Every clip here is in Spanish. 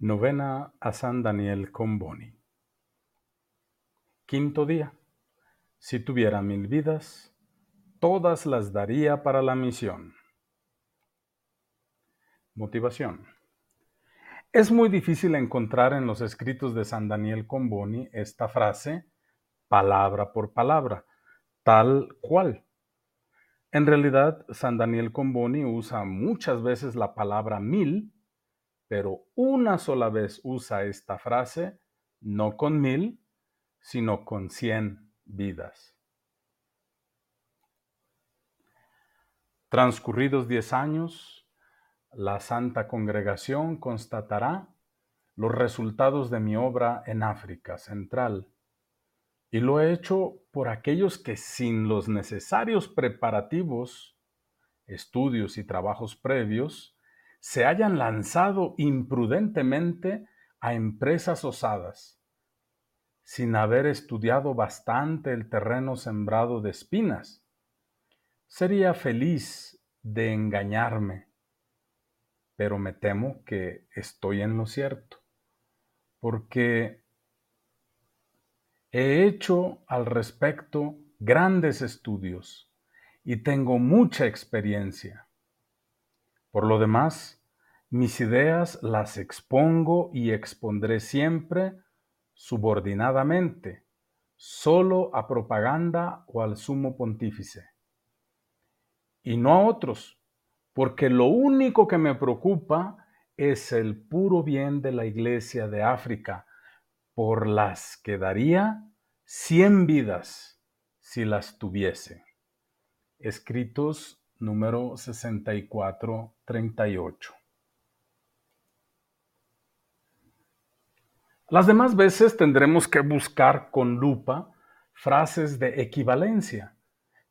Novena a San Daniel con Boni. Quinto día. Si tuviera mil vidas, todas las daría para la misión. Motivación. Es muy difícil encontrar en los escritos de San Daniel con Boni esta frase palabra por palabra, tal cual. En realidad, San Daniel con Boni usa muchas veces la palabra mil pero una sola vez usa esta frase, no con mil, sino con cien vidas. Transcurridos diez años, la Santa Congregación constatará los resultados de mi obra en África Central. Y lo he hecho por aquellos que sin los necesarios preparativos, estudios y trabajos previos, se hayan lanzado imprudentemente a empresas osadas, sin haber estudiado bastante el terreno sembrado de espinas. Sería feliz de engañarme, pero me temo que estoy en lo cierto, porque he hecho al respecto grandes estudios y tengo mucha experiencia. Por lo demás, mis ideas las expongo y expondré siempre subordinadamente, solo a propaganda o al sumo pontífice, y no a otros, porque lo único que me preocupa es el puro bien de la Iglesia de África, por las que daría cien vidas si las tuviese. Escritos número 6438. Las demás veces tendremos que buscar con lupa frases de equivalencia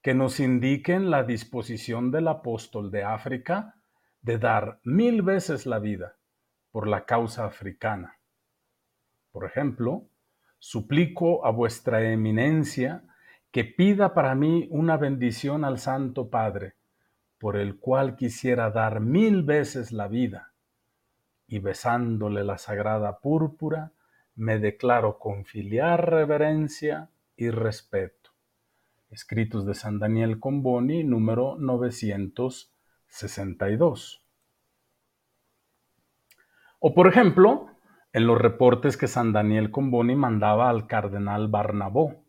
que nos indiquen la disposición del apóstol de África de dar mil veces la vida por la causa africana. Por ejemplo, suplico a vuestra eminencia que pida para mí una bendición al Santo Padre, por el cual quisiera dar mil veces la vida, y besándole la sagrada púrpura, me declaro con filial reverencia y respeto. Escritos de San Daniel Comboni, número 962. O por ejemplo, en los reportes que San Daniel Comboni mandaba al cardenal Barnabó.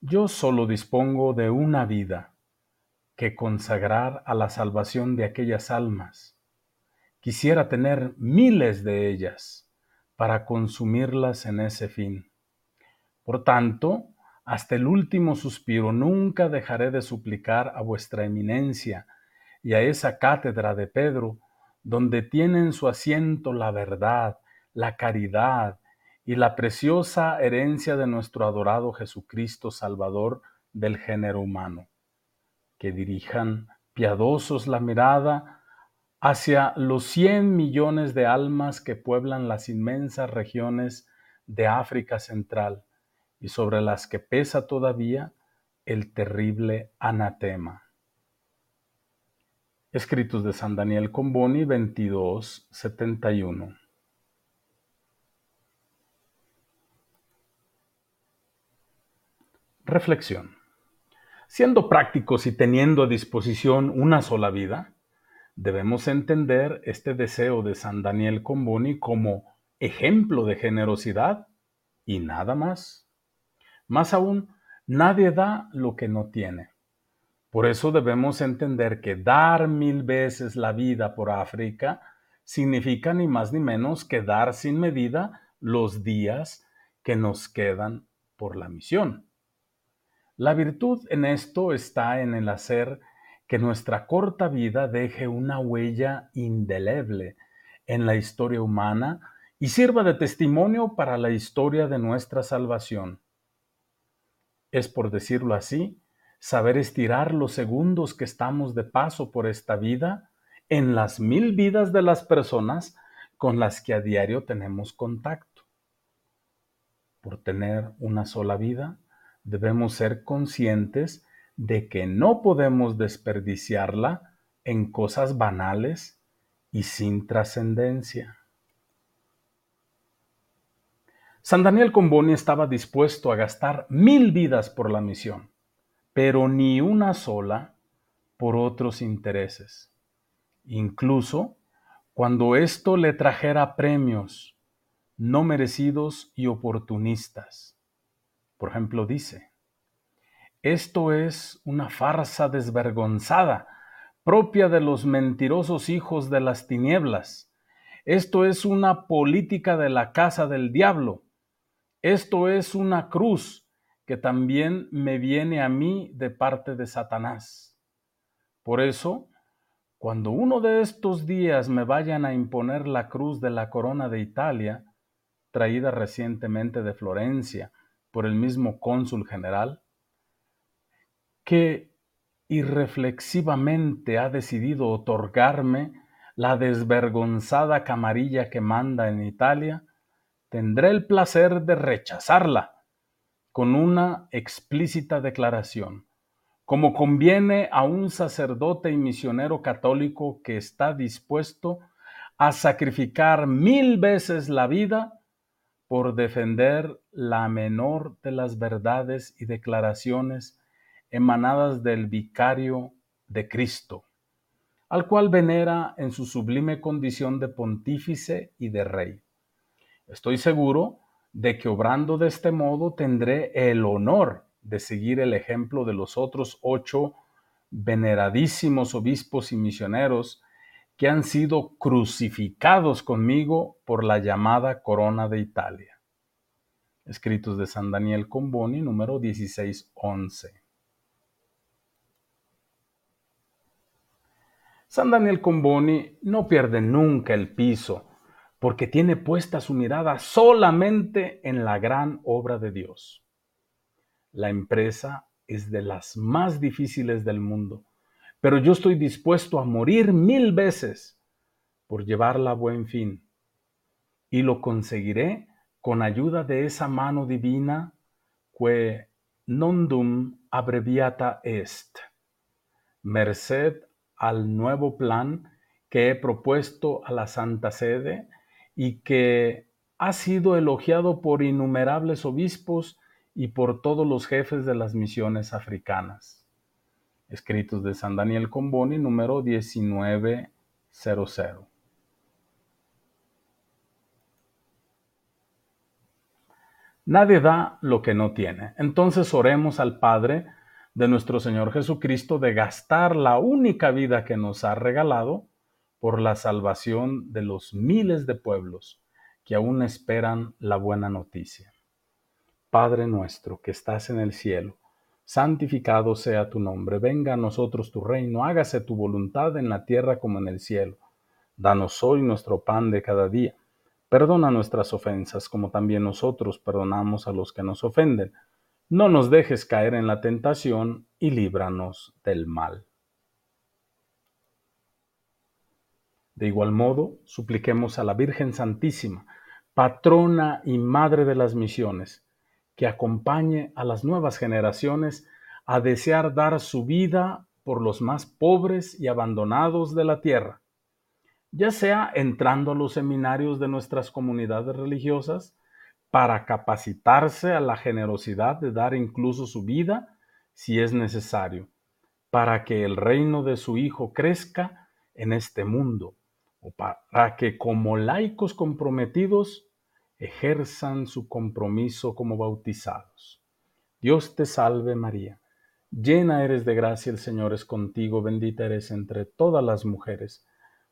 Yo solo dispongo de una vida que consagrar a la salvación de aquellas almas. Quisiera tener miles de ellas para consumirlas en ese fin. Por tanto, hasta el último suspiro nunca dejaré de suplicar a vuestra eminencia y a esa cátedra de Pedro, donde tienen su asiento la verdad, la caridad y la preciosa herencia de nuestro adorado Jesucristo Salvador del género humano que dirijan piadosos la mirada hacia los cien millones de almas que pueblan las inmensas regiones de África Central y sobre las que pesa todavía el terrible anatema. Escritos de San Daniel Comboni 2271. Reflexión. Siendo prácticos y teniendo a disposición una sola vida, debemos entender este deseo de San Daniel Comboni como ejemplo de generosidad y nada más. Más aún, nadie da lo que no tiene. Por eso debemos entender que dar mil veces la vida por África significa ni más ni menos que dar sin medida los días que nos quedan por la misión. La virtud en esto está en el hacer que nuestra corta vida deje una huella indeleble en la historia humana y sirva de testimonio para la historia de nuestra salvación. Es, por decirlo así, saber estirar los segundos que estamos de paso por esta vida en las mil vidas de las personas con las que a diario tenemos contacto. Por tener una sola vida, debemos ser conscientes de que no podemos desperdiciarla en cosas banales y sin trascendencia. San Daniel Comboni estaba dispuesto a gastar mil vidas por la misión, pero ni una sola por otros intereses. Incluso cuando esto le trajera premios no merecidos y oportunistas. Por ejemplo, dice, esto es una farsa desvergonzada, propia de los mentirosos hijos de las tinieblas. Esto es una política de la casa del diablo. Esto es una cruz que también me viene a mí de parte de Satanás. Por eso, cuando uno de estos días me vayan a imponer la cruz de la corona de Italia, traída recientemente de Florencia por el mismo cónsul general, que irreflexivamente ha decidido otorgarme la desvergonzada camarilla que manda en Italia, tendré el placer de rechazarla con una explícita declaración, como conviene a un sacerdote y misionero católico que está dispuesto a sacrificar mil veces la vida por defender la menor de las verdades y declaraciones emanadas del vicario de Cristo, al cual venera en su sublime condición de pontífice y de rey. Estoy seguro de que obrando de este modo tendré el honor de seguir el ejemplo de los otros ocho veneradísimos obispos y misioneros que han sido crucificados conmigo por la llamada corona de Italia. Escritos de San Daniel Comboni, número 1611. San Daniel Comboni no pierde nunca el piso porque tiene puesta su mirada solamente en la gran obra de Dios. La empresa es de las más difíciles del mundo pero yo estoy dispuesto a morir mil veces por llevarla a buen fin. Y lo conseguiré con ayuda de esa mano divina que nondum abreviata est, merced al nuevo plan que he propuesto a la Santa Sede y que ha sido elogiado por innumerables obispos y por todos los jefes de las misiones africanas. Escritos de San Daniel Comboni, número 1900. Nadie da lo que no tiene. Entonces oremos al Padre de nuestro Señor Jesucristo de gastar la única vida que nos ha regalado por la salvación de los miles de pueblos que aún esperan la buena noticia. Padre nuestro que estás en el cielo, santificado sea tu nombre, venga a nosotros tu reino, hágase tu voluntad en la tierra como en el cielo. Danos hoy nuestro pan de cada día. Perdona nuestras ofensas como también nosotros perdonamos a los que nos ofenden. No nos dejes caer en la tentación y líbranos del mal. De igual modo, supliquemos a la Virgen Santísima, patrona y madre de las misiones, que acompañe a las nuevas generaciones a desear dar su vida por los más pobres y abandonados de la tierra, ya sea entrando a los seminarios de nuestras comunidades religiosas para capacitarse a la generosidad de dar incluso su vida si es necesario, para que el reino de su Hijo crezca en este mundo, o para que como laicos comprometidos ejerzan su compromiso como bautizados. Dios te salve María, llena eres de gracia, el Señor es contigo, bendita eres entre todas las mujeres,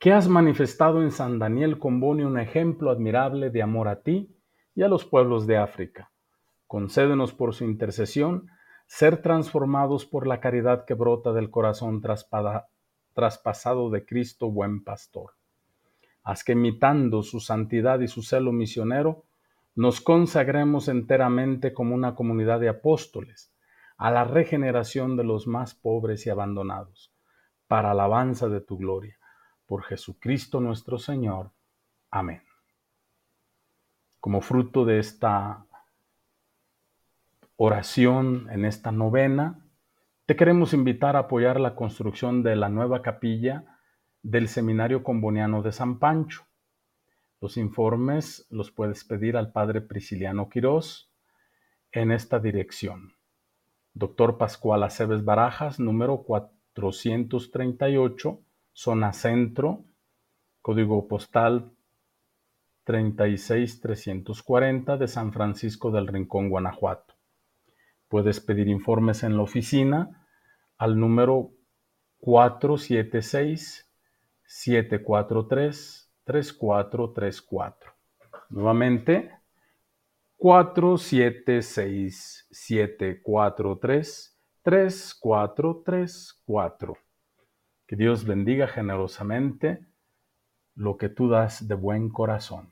que has manifestado en San Daniel Comboni un ejemplo admirable de amor a ti y a los pueblos de África. Concédenos por su intercesión ser transformados por la caridad que brota del corazón traspasado de Cristo buen pastor haz que imitando su santidad y su celo misionero, nos consagremos enteramente como una comunidad de apóstoles a la regeneración de los más pobres y abandonados, para alabanza de tu gloria. Por Jesucristo nuestro Señor. Amén. Como fruto de esta oración en esta novena, te queremos invitar a apoyar la construcción de la nueva capilla del Seminario Comboniano de San Pancho. Los informes los puedes pedir al Padre Prisciliano Quirós en esta dirección. Doctor Pascual Aceves Barajas, número 438, zona centro, código postal 36340 de San Francisco del Rincón, Guanajuato. Puedes pedir informes en la oficina al número 476 743-3434. Nuevamente, 476-743-3434. Que Dios bendiga generosamente lo que tú das de buen corazón.